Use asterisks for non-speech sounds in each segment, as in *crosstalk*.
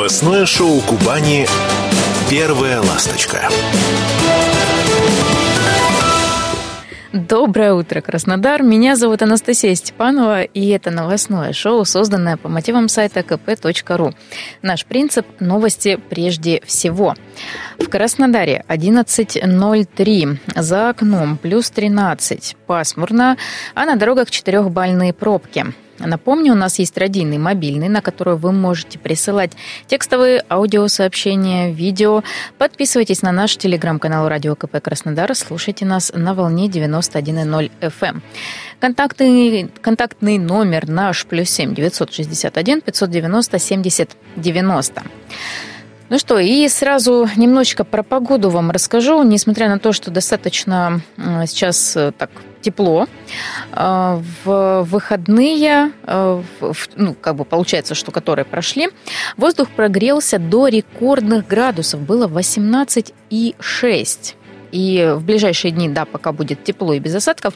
Новостное шоу Кубани «Первая ласточка». Доброе утро, Краснодар. Меня зовут Анастасия Степанова, и это новостное шоу, созданное по мотивам сайта kp.ru. Наш принцип – новости прежде всего. В Краснодаре 11.03, за окном плюс 13, пасмурно, а на дорогах четырехбальные пробки – Напомню, у нас есть родийный мобильный, на который вы можете присылать текстовые аудиосообщения, видео. Подписывайтесь на наш телеграм-канал Радио КП Краснодар. Слушайте нас на волне 91.0 FM. Контактный, контактный номер наш плюс 7 961 590 70 90. Ну что, и сразу немножечко про погоду вам расскажу. Несмотря на то, что достаточно сейчас э, так тепло. А, в выходные, а, ну, как бы получается, что которые прошли, воздух прогрелся до рекордных градусов. Было 18,6. И в ближайшие дни, да, пока будет тепло и без осадков.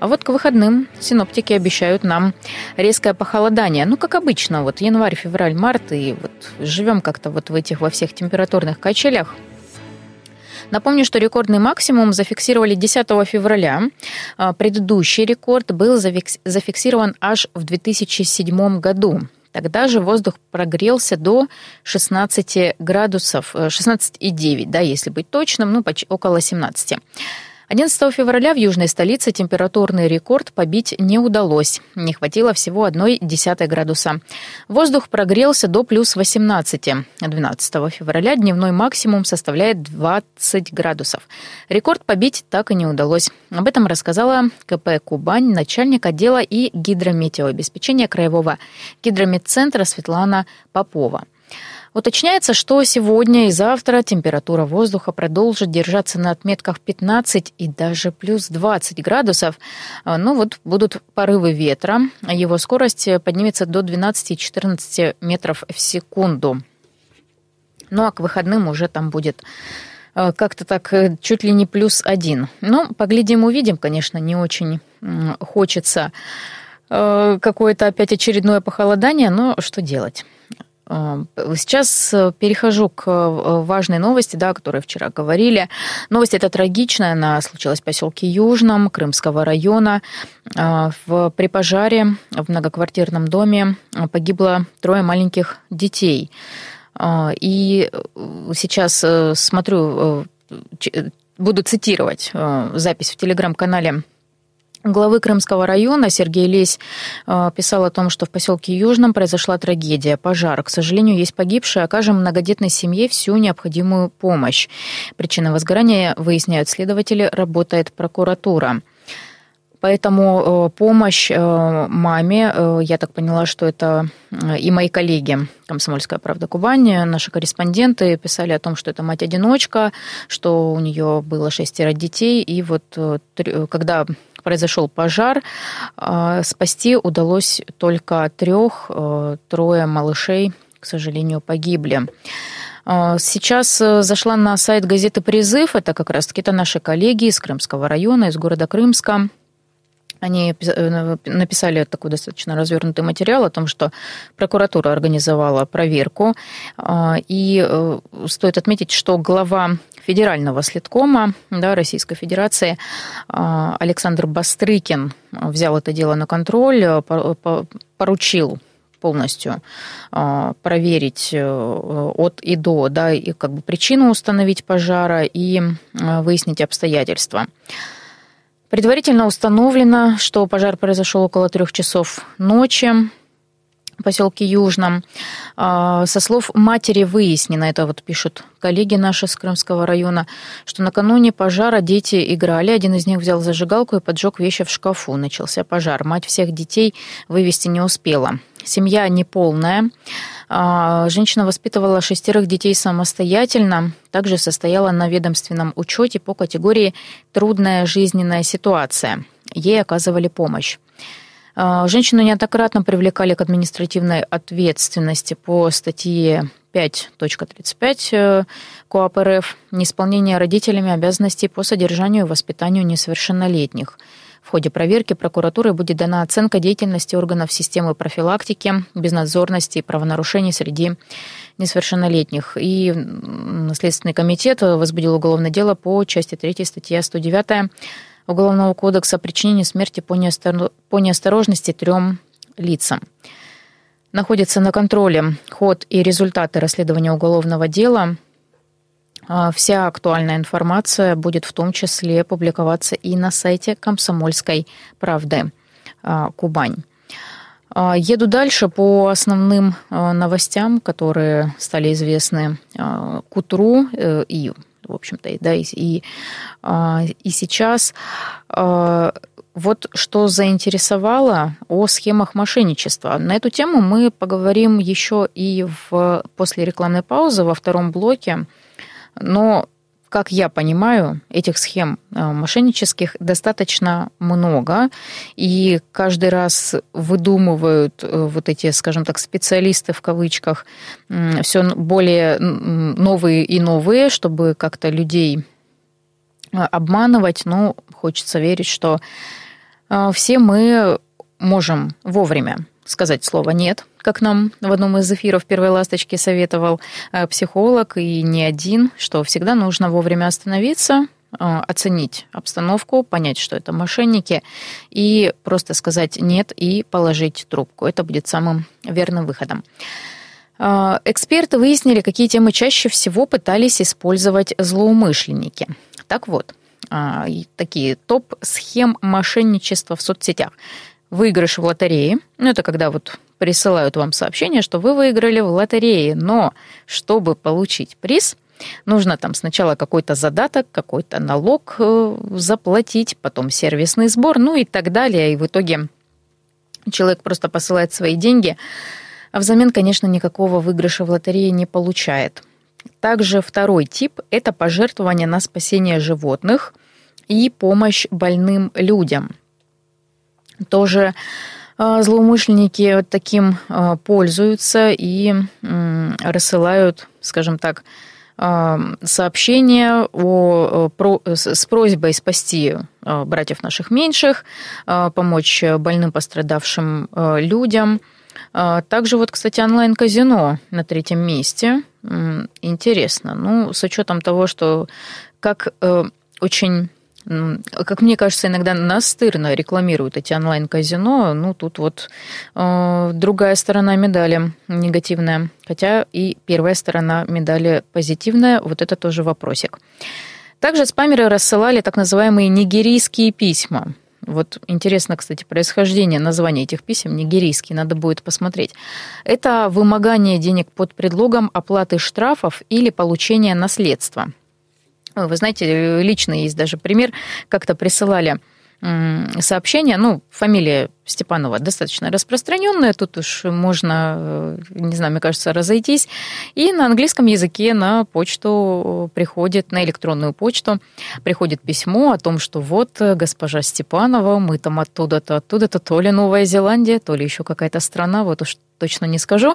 А вот к выходным синоптики обещают нам резкое похолодание. Ну, как обычно, вот январь, февраль, март, и вот живем как-то вот в этих во всех температурных качелях. Напомню, что рекордный максимум зафиксировали 10 февраля. А, предыдущий рекорд был зафиксирован аж в 2007 году. Тогда же воздух прогрелся до 16 градусов, 16,9, э, да, если быть точным, ну, около 17. 11 февраля в южной столице температурный рекорд побить не удалось. Не хватило всего одной десятой градуса. Воздух прогрелся до плюс 18. 12 февраля дневной максимум составляет 20 градусов. Рекорд побить так и не удалось. Об этом рассказала КП «Кубань» начальник отдела и гидрометеообеспечения Краевого гидрометцентра Светлана Попова. Уточняется, что сегодня и завтра температура воздуха продолжит держаться на отметках 15 и даже плюс 20 градусов. А, ну вот будут порывы ветра. Его скорость поднимется до 12-14 метров в секунду. Ну а к выходным уже там будет а, как-то так э, чуть ли не плюс один. Но поглядим, увидим, конечно, не очень хочется э, какое-то опять очередное похолодание, но что делать? Сейчас э, перехожу к э, важной новости, да, о которой вчера говорили. Новость эта трагичная, она случилась в поселке Южном Крымского района. А, в, при пожаре в многоквартирном доме погибло трое маленьких детей. А, и э, сейчас смотрю, буду цитировать запись в телеграм-канале главы Крымского района Сергей Лесь э, писал о том, что в поселке Южном произошла трагедия, пожар. К сожалению, есть погибшие. Окажем многодетной семье всю необходимую помощь. Причина возгорания, выясняют следователи, работает прокуратура. Поэтому э, помощь э, маме, я так поняла, что это и мои коллеги, Комсомольская правда Кубань, наши корреспонденты писали о том, что это мать-одиночка, что у нее было шестеро детей, и вот когда произошел пожар, а, спасти удалось только трех, а, трое малышей, к сожалению, погибли. А, сейчас э, зашла на сайт газеты «Призыв». Это как раз-таки это наши коллеги из Крымского района, из города Крымска. Они э, написали такой достаточно развернутый материал о том, что прокуратура организовала проверку. И э, стоит отметить, что глава федерального следкома да, Российской Федерации а, Александр Бастрыкин взял это дело на контроль, э, поручил полностью а, проверить э, от и до, да, и как бы причину установить пожара и э, выяснить обстоятельства. Предварительно установлено, что пожар произошел около трех часов ночи поселке Южном. А, со слов матери выяснено, это вот пишут коллеги наши с Крымского района, что накануне пожара дети играли, один из них взял зажигалку и поджег вещи в шкафу. Начался пожар. Мать всех детей вывести не успела. Семья неполная. А, женщина воспитывала шестерых детей самостоятельно, также состояла на ведомственном учете по категории «трудная жизненная ситуация». Ей оказывали помощь. А, женщину неоднократно привлекали к административной ответственности по статье 5.35 э, КоАП РФ «Неисполнение родителями обязанностей по содержанию и воспитанию несовершеннолетних». В ходе проверки прокуратуры будет дана оценка деятельности органов системы профилактики, безнадзорности и правонарушений среди несовершеннолетних. И Следственный комитет возбудил уголовное дело по части 3 статья 109 Уголовного кодекса о причинении смерти по неосторожности трем лицам. Находится на контроле ход и результаты расследования уголовного дела. А, вся актуальная информация будет в том числе публиковаться и на сайте «Комсомольской правды» а, Кубань. А, еду дальше по основным новостям, которые стали известны к утру э, и в общем-то, да, и, и, а, и сейчас а, вот что заинтересовало о схемах мошенничества. На эту тему мы поговорим еще и в, после рекламной паузы во втором блоке. Но как я понимаю, этих схем э, мошеннических достаточно много, и каждый раз выдумывают э, вот эти, скажем так, специалисты в кавычках все более новые и новые, чтобы как-то людей э, обманывать. Но хочется верить, что все мы можем вовремя сказать слово «нет», как нам в одном из эфиров «Первой ласточки» советовал э, психолог, и не один, что всегда нужно вовремя остановиться, э, оценить обстановку, понять, что это мошенники, и просто сказать «нет» и положить трубку. Это будет самым верным выходом. Э, эксперты выяснили, какие темы чаще всего пытались использовать злоумышленники. Так вот, такие топ-схем мошенничества в соцсетях выигрыш в лотерее. Ну, это когда вот присылают вам сообщение, что вы выиграли в лотерее. Но чтобы получить приз, нужно там сначала какой-то задаток, какой-то налог э, заплатить, потом сервисный сбор, ну и так далее. И в итоге человек просто посылает свои деньги, а взамен, конечно, никакого выигрыша в лотерее не получает. Также второй тип – это пожертвование на спасение животных и помощь больным людям – тоже а, злоумышленники таким а, пользуются и рассылают, скажем так, а, сообщения о, с просьбой спасти братьев наших меньших, помочь больным пострадавшим людям. Также вот, кстати, онлайн-казино на третьем месте. Интересно. Ну, с учетом того, что как э, очень как мне кажется, иногда настырно рекламируют эти онлайн-казино. Ну, тут вот э, другая сторона медали негативная. Хотя и первая сторона медали позитивная. Вот это тоже вопросик. Также спамеры рассылали так называемые нигерийские письма. Вот интересно, кстати, происхождение названия этих писем нигерийский, надо будет посмотреть. Это вымогание денег под предлогом оплаты штрафов или получения наследства – вы знаете, лично есть даже пример, как-то присылали сообщение, ну, фамилия Степанова достаточно распространенная, тут уж можно, э, не знаю, мне кажется, разойтись. И на английском языке на почту приходит, на электронную почту приходит письмо о том, что вот э, госпожа Степанова, мы там оттуда-то, оттуда-то, то ли Новая Зеландия, то ли еще какая-то страна, вот уж точно не скажу,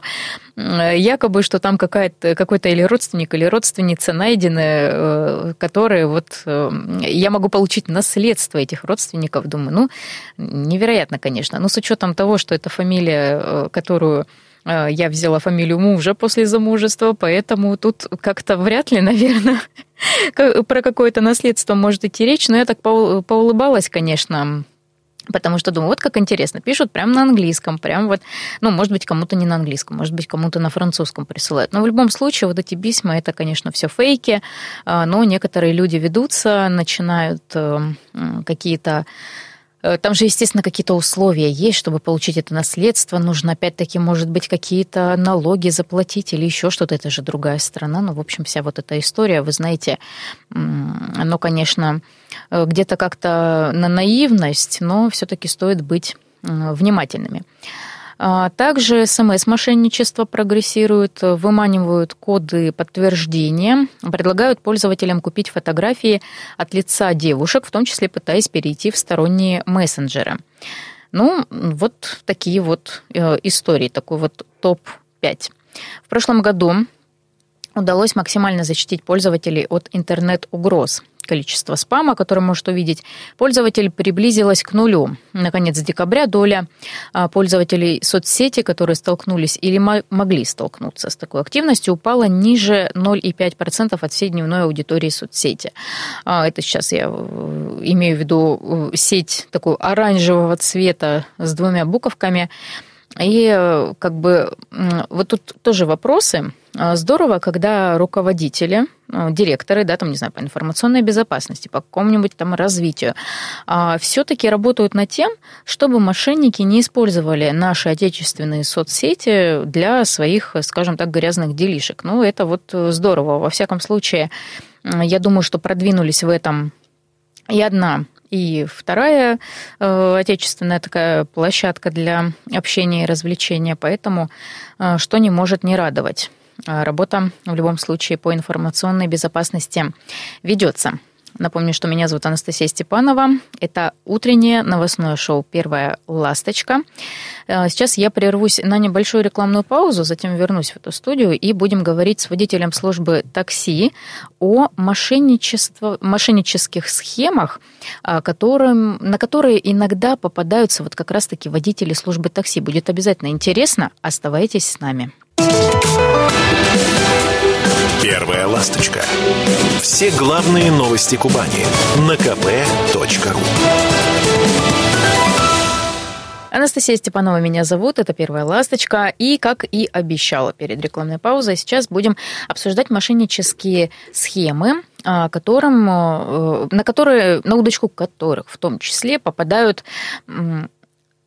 якобы, что там какая-то, какой-то или родственник, или родственница найдены, э, которые вот я могу получить наследство этих родственников. Думаю, ну, невероятно, конечно конечно. Но с учетом того, что это фамилия, э, которую э, я взяла фамилию мужа после замужества, поэтому тут как-то вряд ли, *laughs* наверное, про какое-то наследство может идти речь. Но я так поулыбалась, конечно, Потому что думаю, вот как интересно, пишут прямо на английском, прям вот, ну, может быть, кому-то не на английском, может быть, кому-то на французском присылают. Но в любом случае, вот эти письма, это, конечно, все фейки, а, но некоторые люди ведутся, начинают э, какие-то Э, там же, естественно, какие-то условия есть, чтобы получить это наследство. Нужно, опять-таки, может быть, какие-то налоги заплатить или еще что-то. Это же другая страна. Ну, в общем, вся вот эта история, вы знаете, оно, конечно, э, где-то как-то на наивность, но все-таки стоит быть внимательными. А, также СМС-мошенничество прогрессирует, выманивают коды подтверждения, предлагают пользователям купить фотографии от лица девушек, в том числе пытаясь перейти в сторонние мессенджеры. Ну, вот такие вот э, истории, такой вот топ-5. В прошлом году удалось максимально защитить пользователей от интернет-угроз. Количество спама, который может увидеть пользователь, приблизилось к нулю. Наконец декабря доля а, пользователей соцсети, которые столкнулись или могли столкнуться с такой активностью, упала ниже 0,5% от всей дневной аудитории соцсети. А, это сейчас я э, имею в виду э, сеть такого оранжевого цвета с двумя буковками – и э, как бы вот тут тоже вопросы. А, здорово, когда руководители, ну, директоры, да, там, не знаю, по информационной безопасности, по какому-нибудь там развитию, а, все-таки работают над тем, чтобы мошенники не использовали наши отечественные соцсети для своих, скажем так, грязных делишек. Ну, это вот здорово. Во всяком случае, я думаю, что продвинулись в этом и одна и вторая э, отечественная такая площадка для общения и развлечения, поэтому э, что не может не радовать. Э, работа в любом случае по информационной безопасности ведется. Напомню, что меня зовут Анастасия Степанова. Это утреннее новостное шоу «Первая ласточка». Э, сейчас я прервусь на небольшую рекламную паузу, затем вернусь в эту студию и будем говорить с водителем службы такси о мошеннических схемах, э, которым, на которые иногда попадаются вот как раз-таки водители службы такси. Будет обязательно интересно. Оставайтесь с нами. Первая ласточка. Все главные новости Кубани на kp.ru. Анастасия Степанова меня зовут, это «Первая ласточка». И, как и обещала перед рекламной паузой, сейчас будем обсуждать мошеннические схемы, а, которым, э, на которые, на удочку которых в том числе попадают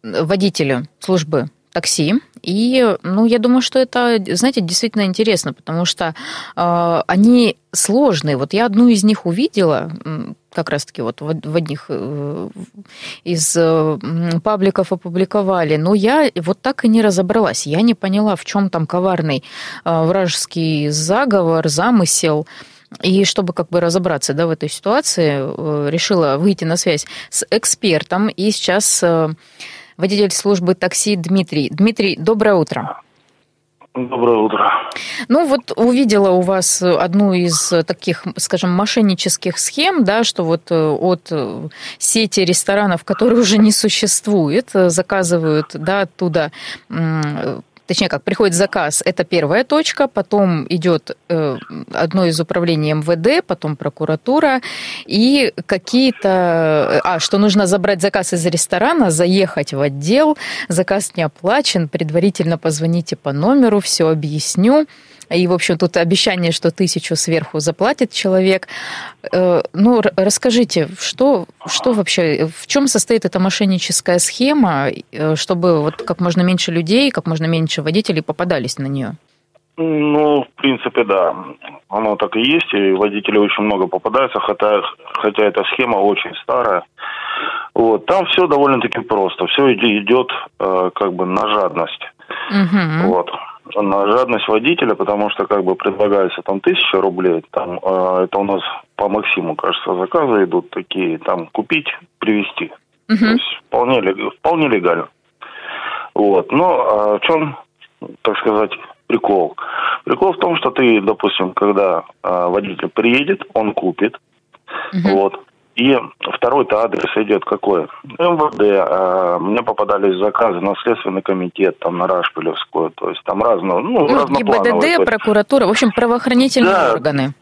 водители службы такси. И, ну, я думаю, что это, знаете, действительно интересно, потому что э, они сложные. Вот я одну из них увидела, как раз-таки вот в, одних э, из э, пабликов опубликовали, но я вот так и не разобралась. Я не поняла, в чем там коварный э, вражеский заговор, замысел. И чтобы как бы разобраться да, в этой ситуации, решила выйти на связь с экспертом. И сейчас водитель службы такси Дмитрий. Дмитрий, доброе утро. Доброе утро. Ну вот увидела у вас одну из таких, скажем, мошеннических схем, да, что вот э, от сети ресторанов, которые уже не существует, заказывают, да, оттуда точнее как, приходит заказ, это первая точка, потом идет э, одно из управлений МВД, потом прокуратура, и какие-то... А, что нужно забрать заказ из ресторана, заехать в отдел, заказ не оплачен, предварительно позвоните по номеру, все объясню. И, в общем, тут обещание, что тысячу сверху заплатит человек. Э, ну, расскажите, что, что вообще, в чем состоит эта мошенническая схема, э, чтобы вот как можно меньше людей, как можно меньше водителей попадались на нее? Ну, в принципе, да. Оно так и есть, и водителей очень много попадается, хотя, хотя эта схема очень старая. Вот, там все довольно-таки просто. Все идет э, как бы на жадность. Угу. Вот на жадность водителя, потому что как бы предлагается там тысяча рублей, там э, это у нас по Максиму, кажется, заказы идут такие, там купить, привезти. Угу. То есть вполне, вполне легально. Вот. Но а в чем, так сказать, прикол? Прикол в том, что ты, допустим, когда э, водитель приедет, он купит, угу. вот, и второй-то адрес идет какой? МВД. А, мне попадались заказы на Следственный комитет, там, на Рашпилевскую. То есть там разного, ну, ну ГИБДД, прокуратура, в общем, правоохранительные да, органы.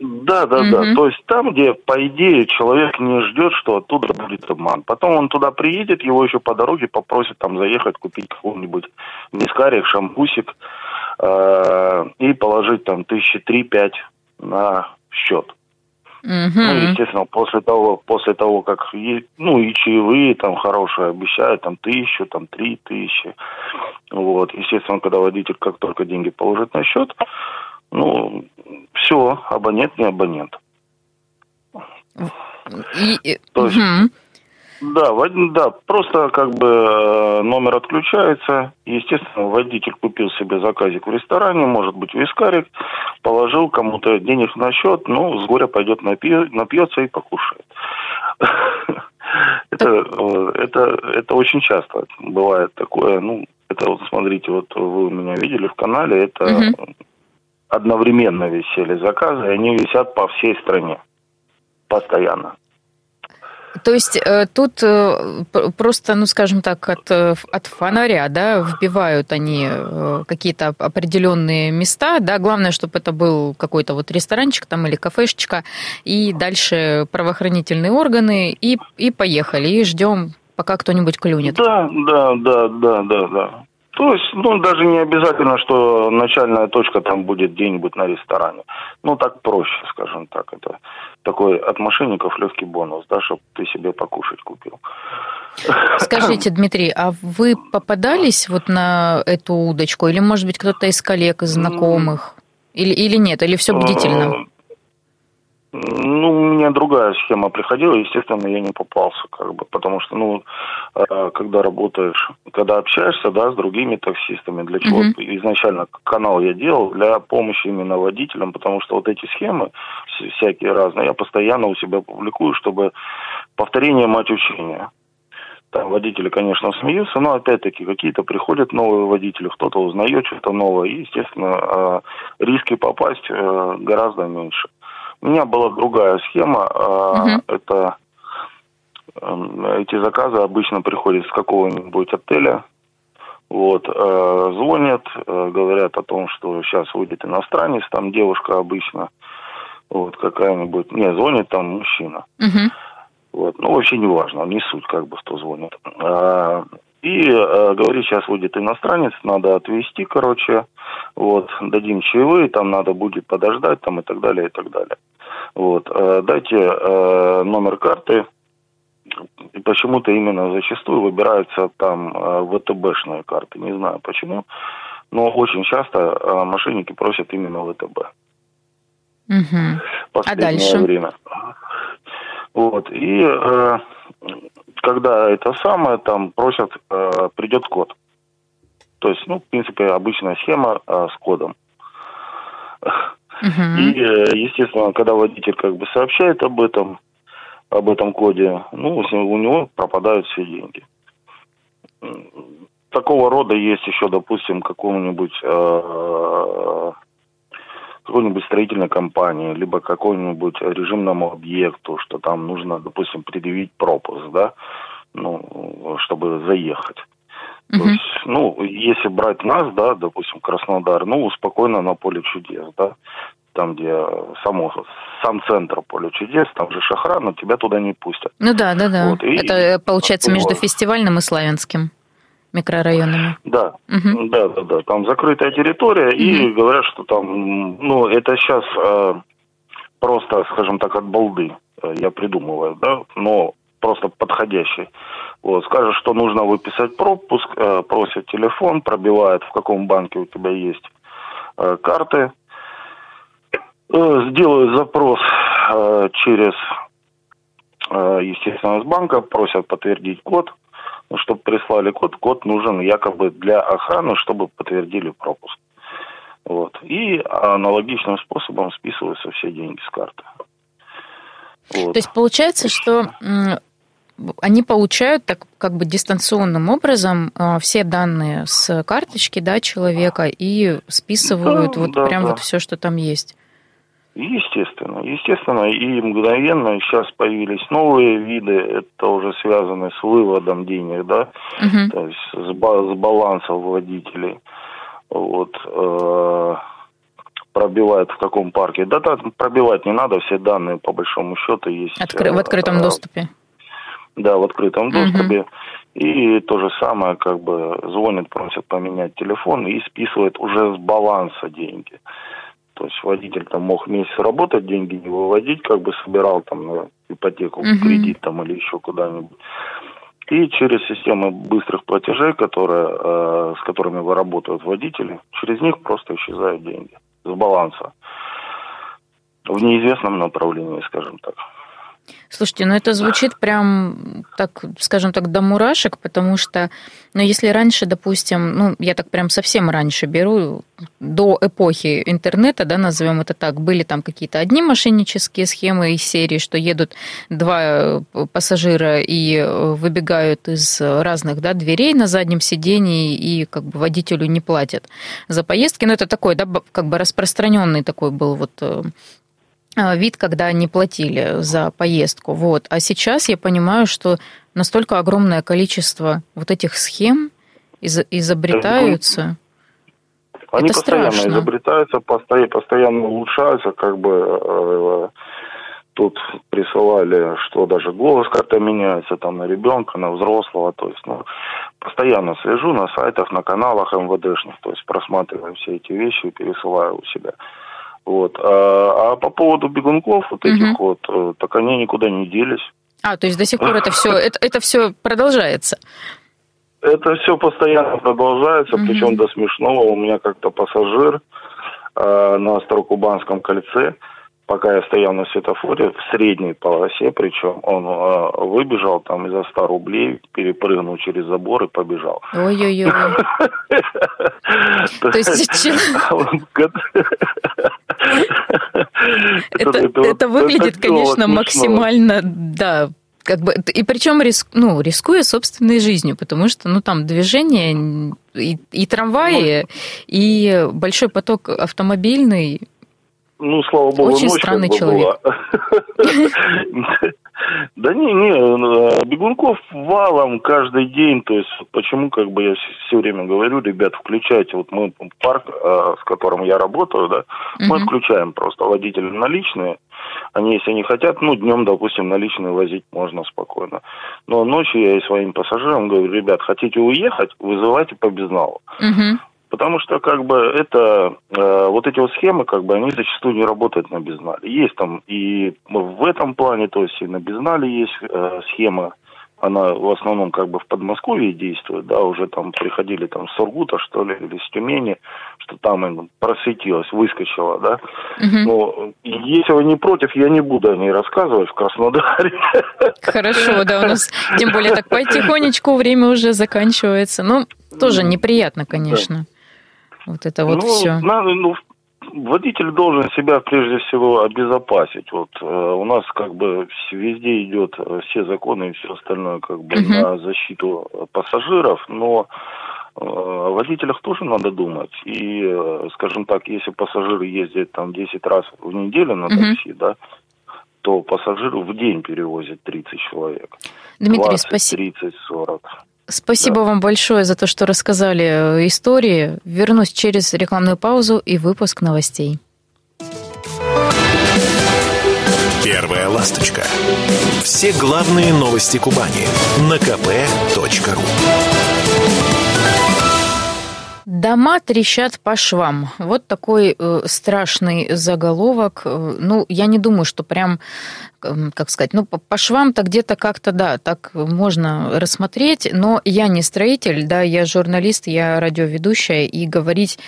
Да, да, угу. да. То есть там, где, по идее, человек не ждет, что оттуда будет обман. Потом он туда приедет, его еще по дороге попросят там заехать, купить какой-нибудь вискарик, шампусик э, и положить там тысячи три-пять на счет. Угу. Ну, естественно, после того, после того, как ну и чаевые там хорошие обещают, там тысячу, там три тысячи. Вот, естественно, когда водитель как только деньги положит на счет, ну, все, абонент не абонент. И, То есть, угу. Да, да, просто как бы э, номер отключается. Естественно, водитель купил себе заказик в ресторане, может быть, вискарик, положил кому-то денег на счет, ну, с горя пойдет напьется и покушает. *laughs* Это, э, это, это очень часто бывает такое. Ну, это вот смотрите, вот вы меня видели в канале, это одновременно висели заказы, и они висят по всей стране. постоянно. То есть э, тут э, просто, ну, скажем так, от, э, от фонаря, да, вбивают они какие-то определенные места, да, главное, чтобы это был какой-то вот ресторанчик там или кафешечка, и дальше правоохранительные органы, и, и поехали, и ждем, пока кто-нибудь клюнет. Да, да, да, да, да, да. То есть, ну, даже не обязательно, что начальная точка там будет где-нибудь на ресторане. Ну, так проще, скажем так. Это такой от мошенников легкий бонус, да, чтобы ты себе покушать купил. Скажите, Дмитрий, а вы попадались вот на эту удочку? Или, может быть, кто-то из коллег, из знакомых? Или, или нет? Или все бдительно? Ну, у меня другая схема приходила, естественно, я не попался, как бы, потому что, ну, э, когда работаешь, когда общаешься, да, с другими таксистами, для чего mm-hmm. изначально канал я делал для помощи именно водителям, потому что вот эти схемы всякие разные, я постоянно у себя публикую, чтобы повторение мать учения. Там водители, конечно, смеются, но опять-таки какие-то приходят новые водители, кто-то узнает что-то новое, и, естественно, э, риски попасть э, гораздо меньше. У меня была другая схема. Угу. Это эм, эти заказы обычно приходят с какого-нибудь отеля. Вот, э, звонят, э, говорят о том, что сейчас выйдет иностранец, там девушка обычно, вот какая-нибудь, не, звонит там мужчина. Угу. Вот, ну вообще не важно, не суть, как бы, кто звонит. А, и э, говорит, сейчас выйдет иностранец, надо отвезти, короче, вот, дадим чаевые, там надо будет подождать, там и так далее, и так далее. Вот, э, дайте э, номер карты, и почему-то именно зачастую выбираются там э, ВТБшные карты, не знаю почему, но очень часто э, мошенники просят именно ВТБ. Угу. Последнее а дальше? время. Вот, и э, когда это самое, там просят, э, придет код. То есть, ну, в принципе, обычная схема э, с кодом. Uh-huh. И, э, естественно, когда водитель как бы сообщает об этом, об этом коде, ну, у него пропадают все деньги. Такого рода есть еще, допустим, какому-нибудь э, какой-нибудь строительной компании, либо какой-нибудь режимному объекту, что там нужно, допустим, предъявить пропуск, да, ну, чтобы заехать. Uh-huh. То есть, ну, если брать нас, да, допустим, Краснодар, ну, спокойно на поле чудес, да, там, где само, сам центр поле чудес, там же Шахра, но тебя туда не пустят. Ну да, да, да. Вот, и, Это получается между вот. фестивальным и славянским микрорайонами. Да, угу. да, да, да. Там закрытая территория, угу. и говорят, что там, ну, это сейчас э, просто, скажем так, от балды э, я придумываю, да, но просто подходящий. Вот, скажешь, что нужно выписать пропуск, э, просят телефон, пробивают, в каком банке у тебя есть э, карты. Э, сделают запрос э, через, э, естественно, с банка, просят подтвердить код, чтобы прислали код. Код нужен якобы для охраны, чтобы подтвердили пропуск. Вот. И аналогичным способом списываются все деньги с карты. Вот. То есть получается, что они получают так как бы дистанционным образом э, все данные с карточки да, человека и списывают да, вот да, прям да. вот все, что там есть. Естественно, естественно, и мгновенно сейчас появились новые виды, это уже связано с выводом денег, да, угу. то есть с, с балансов водителей. Вот, э, пробивают в каком парке. Да, да, пробивать не надо, все данные по большому счету есть. Откры- в открытом э, доступе. Да, в открытом доступе. Угу. И то же самое, как бы звонят, просят поменять телефон и списывают уже с баланса деньги. То есть водитель там мог месяц работать, деньги не выводить, как бы собирал там на ипотеку, угу. кредит там или еще куда-нибудь. И через систему быстрых платежей, которые, э, с которыми вы работают водители, через них просто исчезают деньги с баланса. В неизвестном направлении, скажем так. Слушайте, ну это звучит прям, так, скажем так, до мурашек, потому что, ну если раньше, допустим, ну я так прям совсем раньше беру, до эпохи интернета, да, назовем это так, были там какие-то одни мошеннические схемы из серии, что едут два э, пассажира и э, выбегают из разных, да, дверей на заднем сидении и как бы водителю не платят за поездки. Ну это такой, да, как бы распространенный такой был вот э, вид, когда они платили за поездку. Вот. А сейчас я понимаю, что настолько огромное количество вот этих схем из- изобретаются. Они Это постоянно страшно. изобретаются, постоянно, постоянно улучшаются, как бы э, тут присылали, что даже голос как-то меняется там на ребенка, на взрослого, то есть, ну, постоянно слежу на сайтах, на каналах МВДшных, то есть просматриваю все эти вещи и пересылаю у себя. Вот. А, а по поводу бегунков вот этих Мгм. вот, э, так они никуда не делись. А, то есть до сих пор это все, *laughs* это, это все продолжается. Это все постоянно продолжается, Мгм. причем до смешного. У меня как-то пассажир э, на Старокубанском кольце, пока я стоял на светофоре, в средней полосе, причем он э, выбежал там из-за 100 рублей, перепрыгнул через забор и побежал. Ой-ой-ой. *laughs* То есть *laughs* че- это, это выглядит, конечно, максимально, да, как бы, и причем риск, ну, рискуя собственной жизнью, потому что, ну, там движение и, и трамваи, и большой поток автомобильный. Ну, слава богу, Очень ночь странный как бы человек. была. *laughs* Да не, не, э, бегунков валом каждый день, то есть почему, как бы я все время говорю, ребят, включайте, вот мы парк, э, с которым я работаю, да, мы Мгм. отключаем просто водителям наличные, они, если не хотят, ну, днем, допустим, наличные возить можно спокойно. Но ночью я и своим пассажирам говорю, ребят, хотите уехать, вызывайте по безналу. Мгм. Потому что как бы это э, вот эти вот схемы, как бы они зачастую не работают на безнале. Есть там и в этом плане, то есть и на безнале есть э, схема, она в основном как бы в Подмосковье действует, да, уже там приходили там с Сургута, что ли, или с Тюмени, что там им просветилось, выскочило, да. Мгм. Но если вы не против, я не буду о ней рассказывать в Краснодаре. Хорошо, да, у нас тем более так потихонечку время уже заканчивается. Ну, тоже неприятно, конечно. Вот это вот ну, все. надо, ну, водитель должен себя прежде всего обезопасить. Вот э, у нас как бы везде идет э, все законы и все остальное как бы Мгм. на защиту э, пассажиров, но э, о водителях тоже надо думать. И, скажем так, если пассажир ездит там 10 раз в неделю на такси, да, то пассажиры в день перевозят 30 человек. Дмитрий, 20, спасибо. 30, 40. Спасибо вам большое за то, что рассказали э, истории. Вернусь через рекламную паузу и выпуск новостей. Первая ласточка. Все главные новости Кубани на kp.ru. Дома трещат по швам. Вот такой э, страшный заголовок. Э, Ну, я не думаю, что прям, эм, как сказать, ну, по, швам-то где-то как-то, да, так можно рассмотреть, но я не строитель, да, я журналист, я радиоведущая, и говорить,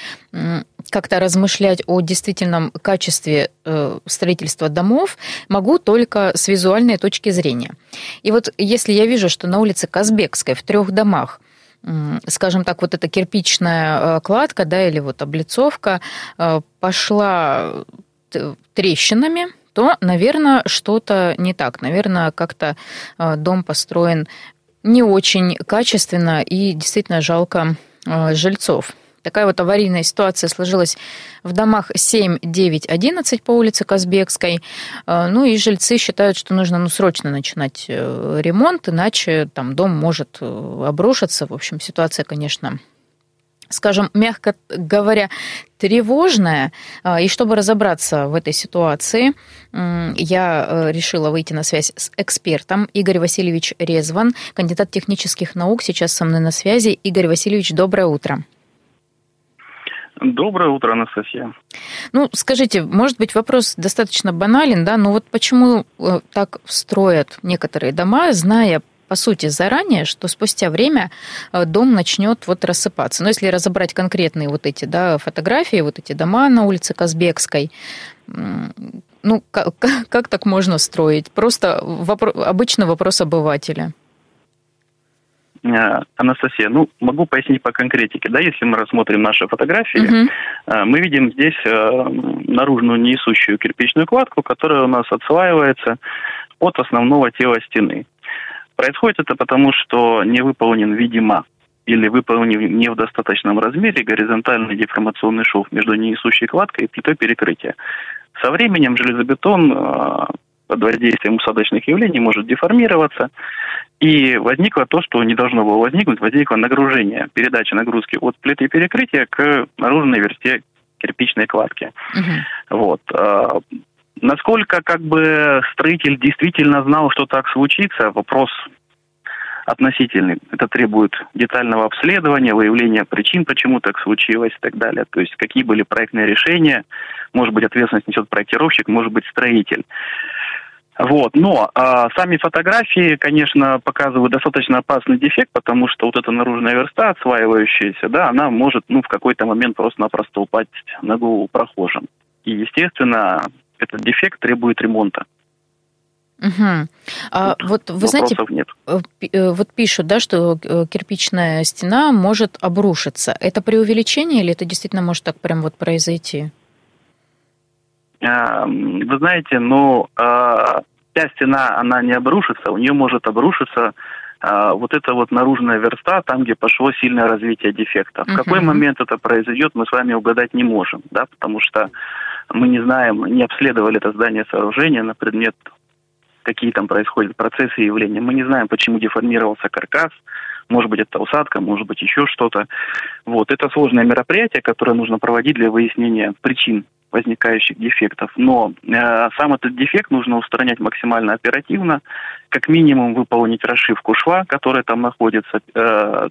как-то размышлять о действительном качестве э, строительства домов могу только с визуальной точки зрения. И вот если я вижу, что на улице Казбекской в трех домах скажем так, вот эта кирпичная э, кладка, да, или вот облицовка э, пошла т- трещинами, то, наверное, что-то не так. Наверное, как-то э, дом построен не очень качественно и действительно жалко э, жильцов. Такая вот аварийная ситуация сложилась в домах 7, 9, 11 по улице Казбекской. Э, Ну и жильцы считают, что нужно ну, срочно начинать э, ремонт, иначе там дом может э, обрушиться. В общем, ситуация, конечно, скажем, мягко говоря, тревожная. И чтобы разобраться в этой ситуации, я решила выйти на связь с экспертом. Игорь Васильевич Резван, кандидат технических наук, сейчас со мной на связи. Игорь Васильевич, доброе утро. Доброе утро, Анастасия. Ну, скажите, может быть, вопрос достаточно банален, да, но вот почему э, так строят некоторые дома, зная по сути, заранее, что спустя время э, дом начнет вот рассыпаться. Но если разобрать конкретные вот эти да, фотографии, вот эти дома на улице Казбекской, ну, как, *laughs* как так можно строить? Просто вопро- обычный вопрос обывателя. Э, Анастасия, ну, могу пояснить по конкретике. Да, если мы рассмотрим наши фотографии, э, мы видим здесь э, наружную несущую кирпичную кладку, которая у нас отслаивается от основного тела стены. Происходит это потому, что не выполнен, видимо, или выполнен не в достаточном размере горизонтальный деформационный шов между несущей кладкой и плитой перекрытия. Со временем железобетон под воздействием усадочных явлений может деформироваться, и возникло то, что не должно было возникнуть, возникло нагружение, передача нагрузки от плиты перекрытия к наружной версте кирпичной кладки. Угу. Вот. Насколько как бы строитель действительно знал, что так случится, вопрос относительный. Это требует детального обследования, выявления причин, почему так случилось и так далее. То есть какие были проектные решения, может быть, ответственность несет проектировщик, может быть, строитель. Вот. Но а, сами фотографии, конечно, показывают достаточно опасный дефект, потому что вот эта наружная верста, отслаивающаяся, да, она может ну, в какой-то момент просто-напросто упасть на голову прохожим. И, естественно, этот дефект требует ремонта. Угу. А, вот вы знаете, нет. Э, э, вот пишут, да, что э, кирпичная стена может обрушиться. Это преувеличение или это действительно может так прям вот произойти? Вы знаете, ну, а, вся стена, она не обрушится, у нее может обрушиться а, вот эта вот наружная верста, там, где пошло сильное развитие дефекта. В uh-huh. какой момент это произойдет, мы с вами угадать не можем, да, потому что мы не знаем, не обследовали это здание сооружения на предмет, какие там происходят процессы и явления. Мы не знаем, почему деформировался каркас, может быть, это усадка, может быть, еще что-то. Вот, это сложное мероприятие, которое нужно проводить для выяснения причин возникающих дефектов. Но э, сам этот дефект нужно устранять максимально оперативно, как минимум выполнить расшивку шва, которая там находится, э,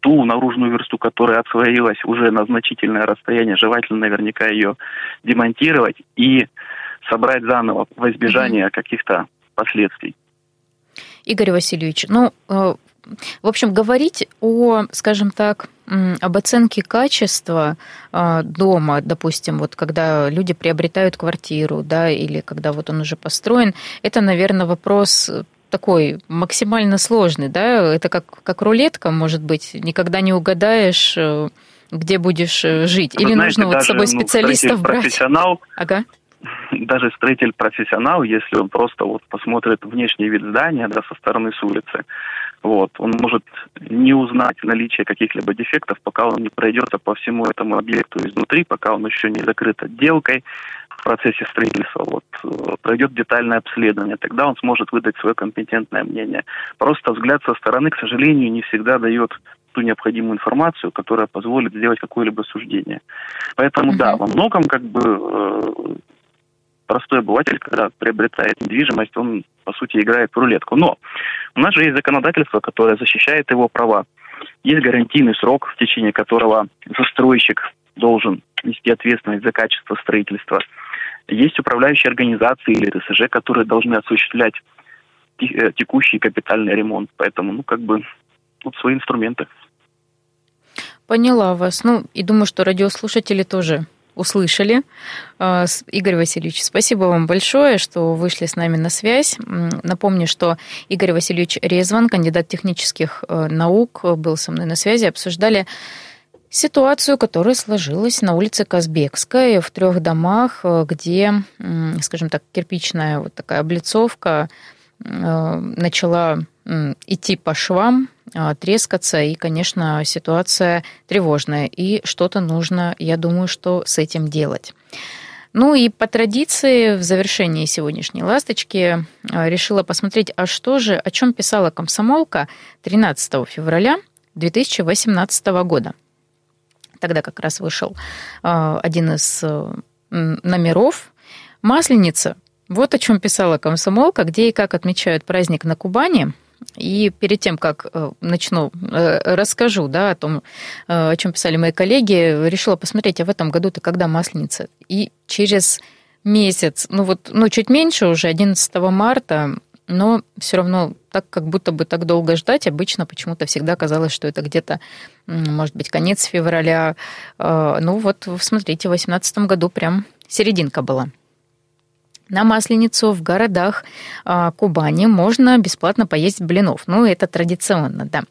ту наружную версту, которая отслоилась уже на значительное расстояние, желательно наверняка ее демонтировать и собрать заново во избежание каких-то последствий. Игорь Васильевич, ну, э, в общем, говорить о, скажем так, об оценке качества э, дома, допустим, вот когда люди приобретают квартиру, да, или когда вот он уже построен, это, наверное, вопрос такой максимально сложный, да, это как, как рулетка, может быть, никогда не угадаешь, э, где будешь жить. Вы Или знаете, нужно вот с собой ну, специалистов ну, брать? Профессионал, ага *laughs* даже строитель-профессионал, если он просто вот посмотрит внешний вид здания, да, со стороны с улицы, вот, он может не узнать наличие каких-либо дефектов, пока он не пройдется по всему этому объекту изнутри, пока он еще не закрыт отделкой в процессе строительства, вот, пройдет детальное обследование, тогда он сможет выдать свое компетентное мнение. Просто взгляд со стороны, к сожалению, не всегда дает ту необходимую информацию, которая позволит сделать какое-либо суждение. Поэтому, mm-hmm. да, во многом как бы э, простой обыватель, когда приобретает недвижимость, он, по сути, играет в рулетку. Но у нас же есть законодательство, которое защищает его права. Есть гарантийный срок, в течение которого застройщик должен нести ответственность за качество строительства. Есть управляющие организации или ТСЖ, которые должны осуществлять э, текущий капитальный ремонт. Поэтому, ну, как бы, тут свои инструменты. Поняла вас. Ну, и думаю, что радиослушатели тоже услышали. А, Игорь Васильевич, спасибо вам большое, что вышли с нами на связь. Напомню, что Игорь Васильевич Резван, кандидат технических э, наук, был со мной на связи. Обсуждали ситуацию, которая сложилась на улице Казбекской в трех домах, э, где, скажем так, кирпичная вот такая облицовка э, начала идти по швам, а, трескаться, и, конечно, ситуация тревожная, и что-то нужно, я думаю, что с этим делать. Ну и по традиции в завершении сегодняшней «Ласточки» а, решила посмотреть, а что же, о чем писала комсомолка 13 февраля 2018 года. Тогда как раз вышел а, один из э, номеров «Масленица». Вот о чем писала комсомолка, где и как отмечают праздник на Кубани – и перед тем, как э, начну, э, расскажу да, о том, э, о чем писали мои коллеги, решила посмотреть, а в этом году-то когда Масленица? И через месяц, ну вот, ну чуть меньше уже, 11 марта, но все равно так, как будто бы так долго ждать, обычно почему-то всегда казалось, что это где-то, может быть, конец февраля. Ну вот, смотрите, в 2018 году прям серединка была. На Масленицу в городах а, Кубани можно бесплатно поесть блинов. Ну, это традиционно, да.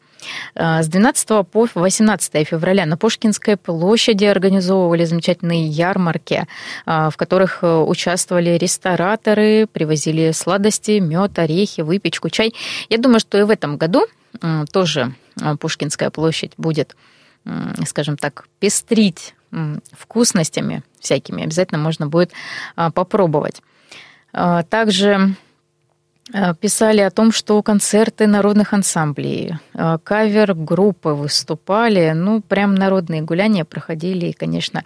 А, с 12 по 18 февраля на Пушкинской площади организовывали замечательные ярмарки, а, в которых э, участвовали рестораторы, привозили сладости, мед, орехи, выпечку, чай. Я думаю, что и в этом году тоже Пушкинская площадь будет, скажем так, пестрить вкусностями всякими. Обязательно можно будет попробовать. Также писали о том, что концерты народных ансамблей, кавер-группы выступали, ну, прям народные гуляния проходили, и, конечно,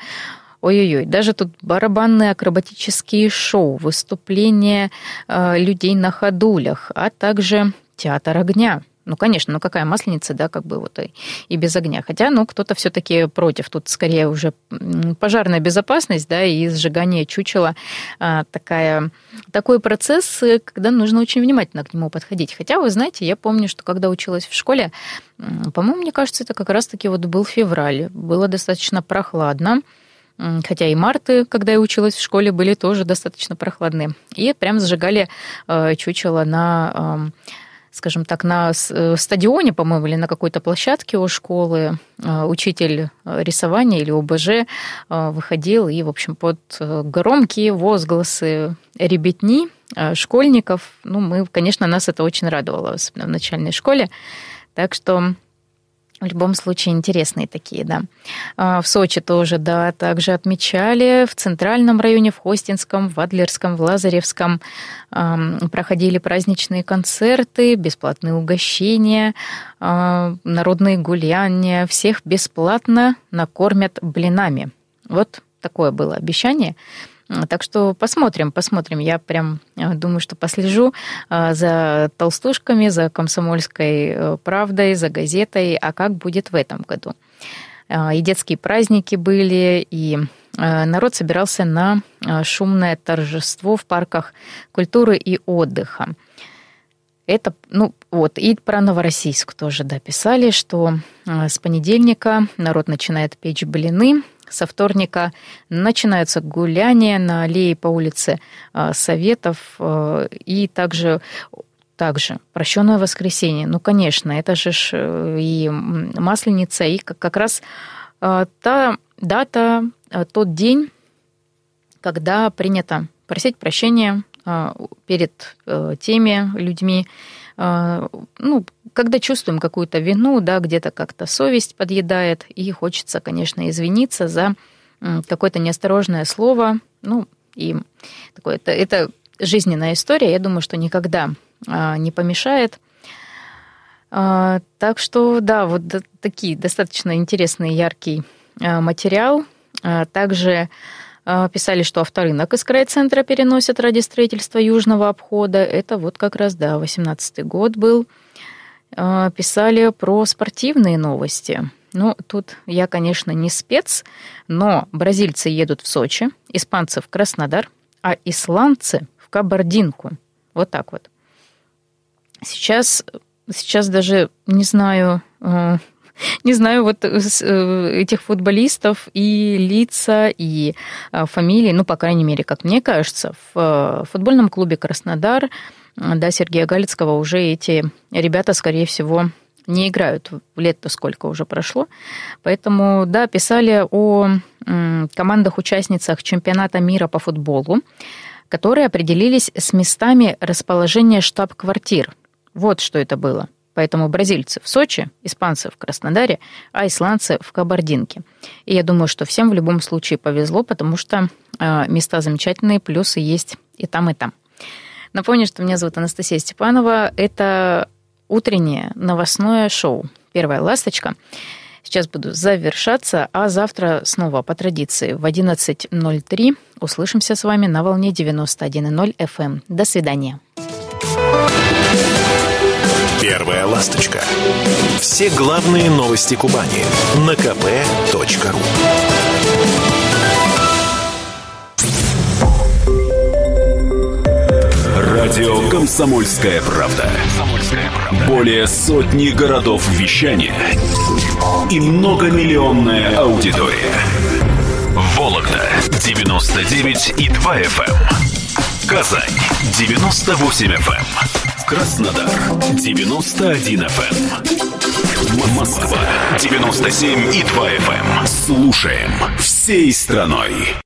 Ой-ой-ой, даже тут барабанные акробатические шоу, выступления людей на ходулях, а также театр огня. Ну, конечно, ну какая масленица, да, как бы вот и, и без огня. Хотя, ну, кто-то все-таки против. Тут скорее уже пожарная безопасность, да, и сжигание чучела а, такая, такой процесс, когда нужно очень внимательно к нему подходить. Хотя, вы знаете, я помню, что когда училась в школе, по-моему, мне кажется, это как раз-таки вот был февраль. Было достаточно прохладно. Хотя и марты, когда я училась в школе, были тоже достаточно прохладные. И прям сжигали э, чучело на скажем так, на э, стадионе, по-моему, или на какой-то площадке у школы э, учитель рисования или ОБЖ выходил и, в общем, под громкие возгласы ребятни, школьников, ну, мы, конечно, нас это очень радовало, особенно в начальной школе. Так что в любом случае интересные такие, да. А, в Сочи тоже, да, также отмечали. В центральном районе, в Хостинском, в Адлерском, в Лазаревском проходили праздничные концерты, бесплатные угощения, а, народные гуляния. Всех бесплатно накормят блинами. Вот такое было обещание. Так что посмотрим, посмотрим. Я прям э, думаю, что послежу э, за толстушками, за комсомольской э, правдой, за газетой, а как будет в этом году. И детские праздники были, и народ собирался на шумное торжество в парках культуры и отдыха. Это, ну, вот, и про Новороссийск тоже, да, писали, что с понедельника народ начинает печь блины, со вторника начинаются гуляния на аллее по улице а, Советов а, и также также прощенное воскресенье. Ну, конечно, это же э, и Масленица, и как раз а, та дата, тот день, когда принято просить прощения перед э, теми людьми, ну, когда чувствуем какую-то вину, да, где-то как-то совесть подъедает, и хочется, конечно, извиниться за какое-то неосторожное слово, ну, и такое, это, это жизненная история, я думаю, что никогда а, не помешает. А, так что, да, вот такие достаточно интересный, яркий а, материал. Также писали, что авторынок из крайцентра переносят ради строительства южного обхода. Это вот как раз, да, 18 год был. А, писали про спортивные новости. Ну, тут я, конечно, не спец, но бразильцы едут в Сочи, испанцы в Краснодар, а исландцы в Кабардинку. Вот так вот. Сейчас, сейчас даже не знаю, э, *laughs* не знаю вот э, этих футболистов и лица, и э, фамилии, ну, по крайней мере, как мне кажется, в футбольном клубе «Краснодар» да, Сергея Галицкого уже эти ребята, скорее всего, не играют. Лет-то сколько уже прошло. Поэтому, да, писали о командах-участницах чемпионата мира по футболу, которые определились с местами расположения штаб-квартир. Вот что это было. Поэтому бразильцы в Сочи, испанцы в Краснодаре, а исландцы в Кабардинке. И я думаю, что всем в любом случае повезло, потому что а, места замечательные, плюсы есть и там, и там. Напомню, что меня зовут Анастасия Степанова. Это утреннее новостное шоу «Первая ласточка». Сейчас буду завершаться, а завтра снова по традиции в 11.03 услышимся с вами на волне 91.0 FM. Эм. До свидания. Первая ласточка. Все главные новости Кубани на kp.ru. Радио «Комсомольская правда». Более сотни городов вещания и многомиллионная аудитория. Вологда 99 и 2 FM. Эм. Казань 98 FM. Эм. Краснодар 91 FM. Эм. Москва 97 и 2 FM. Слушаем всей страной.